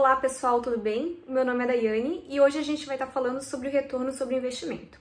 Olá pessoal, tudo bem? Meu nome é Daiane e hoje a gente vai estar falando sobre o retorno sobre investimento.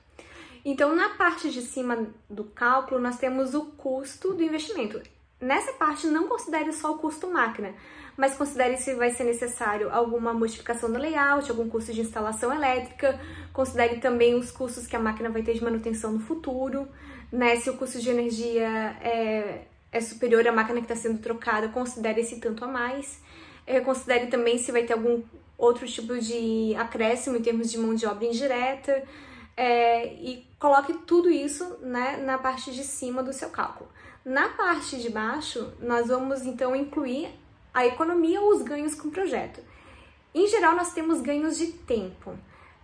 Então, na parte de cima do cálculo, nós temos o custo do investimento. Nessa parte, não considere só o custo máquina, mas considere se vai ser necessário alguma modificação do layout, algum custo de instalação elétrica, considere também os custos que a máquina vai ter de manutenção no futuro, né? Se o custo de energia é, é superior à máquina que está sendo trocada, considere esse tanto a mais. É, considere também se vai ter algum outro tipo de acréscimo em termos de mão de obra indireta. É, e coloque tudo isso né, na parte de cima do seu cálculo. Na parte de baixo, nós vamos então incluir a economia ou os ganhos com o projeto. Em geral, nós temos ganhos de tempo.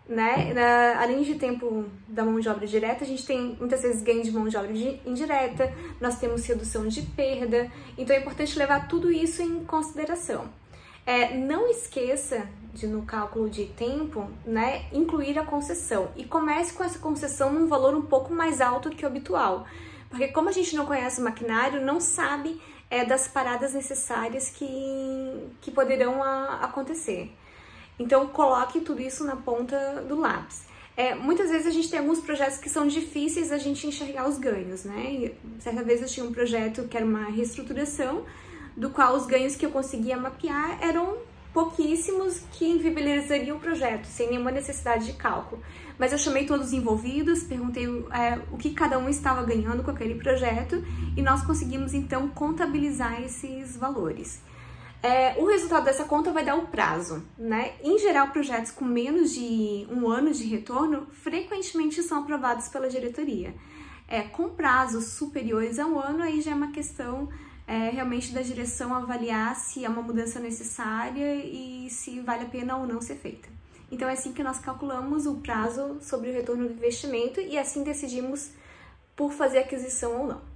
Né? Na, além de tempo da mão de obra direta, a gente tem muitas vezes ganho de mão de obra indireta, nós temos redução de perda, então é importante levar tudo isso em consideração. É, não esqueça de, no cálculo de tempo, né, incluir a concessão e comece com essa concessão num valor um pouco mais alto que o habitual, porque como a gente não conhece o maquinário, não sabe é, das paradas necessárias que, que poderão a, acontecer. Então coloque tudo isso na ponta do lápis. É, muitas vezes a gente tem alguns projetos que são difíceis a gente enxergar os ganhos, né? E, certa vez eu tinha um projeto que era uma reestruturação do qual os ganhos que eu conseguia mapear eram pouquíssimos que inviabilizariam o projeto, sem nenhuma necessidade de cálculo. Mas eu chamei todos os envolvidos, perguntei é, o que cada um estava ganhando com aquele projeto e nós conseguimos então contabilizar esses valores. É, o resultado dessa conta vai dar o prazo, né? Em geral, projetos com menos de um ano de retorno frequentemente são aprovados pela diretoria. É, com prazos superiores a um ano, aí já é uma questão é, realmente da direção avaliar se é uma mudança necessária e se vale a pena ou não ser feita. Então é assim que nós calculamos o prazo sobre o retorno do investimento e assim decidimos por fazer aquisição ou não.